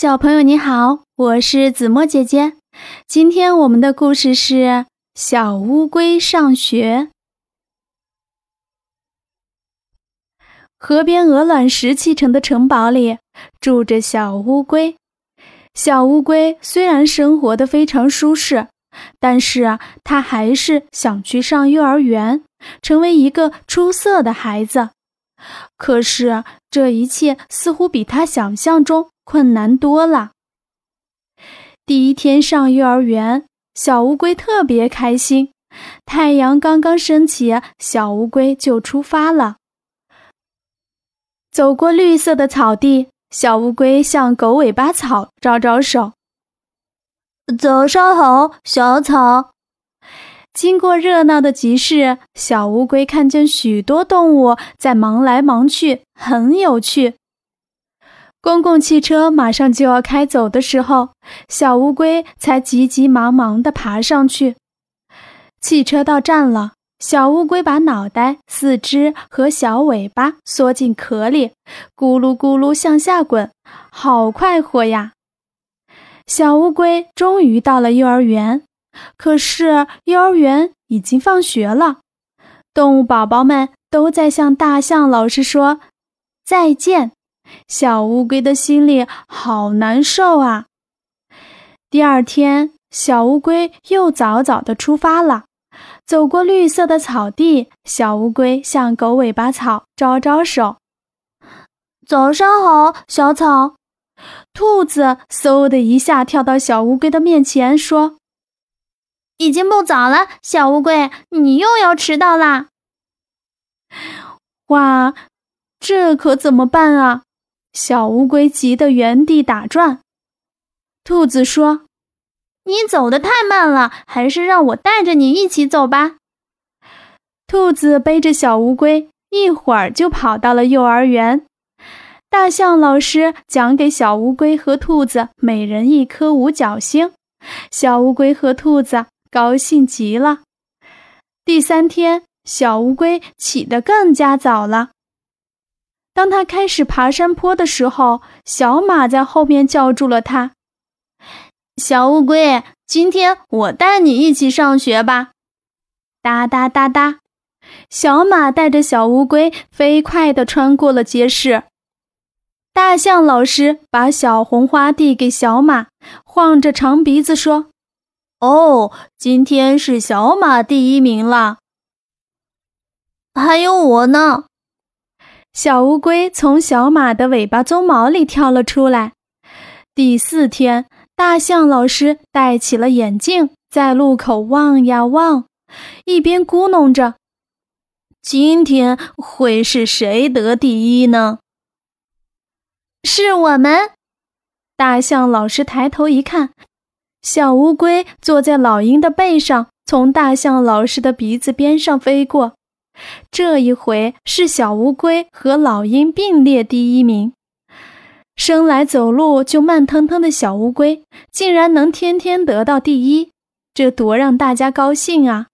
小朋友你好，我是子墨姐姐。今天我们的故事是《小乌龟上学》。河边鹅卵石砌成的城堡里住着小乌龟。小乌龟虽然生活的非常舒适，但是啊，它还是想去上幼儿园，成为一个出色的孩子。可是这一切似乎比他想象中……困难多了。第一天上幼儿园，小乌龟特别开心。太阳刚刚升起，小乌龟就出发了。走过绿色的草地，小乌龟向狗尾巴草招招手：“早上好，小草。”经过热闹的集市，小乌龟看见许多动物在忙来忙去，很有趣。公共汽车马上就要开走的时候，小乌龟才急急忙忙地爬上去。汽车到站了，小乌龟把脑袋、四肢和小尾巴缩进壳里，咕噜咕噜向下滚，好快活呀！小乌龟终于到了幼儿园，可是幼儿园已经放学了，动物宝宝们都在向大象老师说再见。小乌龟的心里好难受啊！第二天，小乌龟又早早地出发了。走过绿色的草地，小乌龟向狗尾巴草招招手：“早上好，小草。”兔子嗖的一下跳到小乌龟的面前，说：“已经不早了，小乌龟，你又要迟到啦！” 哇，这可怎么办啊？小乌龟急得原地打转。兔子说：“你走得太慢了，还是让我带着你一起走吧。”兔子背着小乌龟，一会儿就跑到了幼儿园。大象老师讲给小乌龟和兔子每人一颗五角星，小乌龟和兔子高兴极了。第三天，小乌龟起得更加早了。当他开始爬山坡的时候，小马在后面叫住了他：“小乌龟，今天我带你一起上学吧！”哒哒哒哒，小马带着小乌龟飞快地穿过了街市。大象老师把小红花递给小马，晃着长鼻子说：“哦，今天是小马第一名了。还有我呢。”小乌龟从小马的尾巴鬃毛里跳了出来。第四天，大象老师戴起了眼镜，在路口望呀望，一边咕哝着：“今天会是谁得第一呢？”是我们。大象老师抬头一看，小乌龟坐在老鹰的背上，从大象老师的鼻子边上飞过。这一回是小乌龟和老鹰并列第一名。生来走路就慢腾腾的小乌龟，竟然能天天得到第一，这多让大家高兴啊！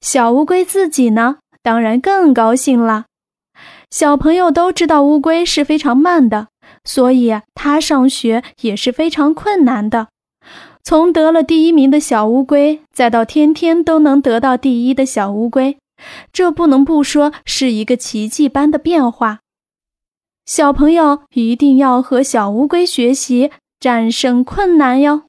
小乌龟自己呢，当然更高兴了。小朋友都知道乌龟是非常慢的，所以它上学也是非常困难的。从得了第一名的小乌龟，再到天天都能得到第一的小乌龟。这不能不说是一个奇迹般的变化。小朋友一定要和小乌龟学习，战胜困难哟。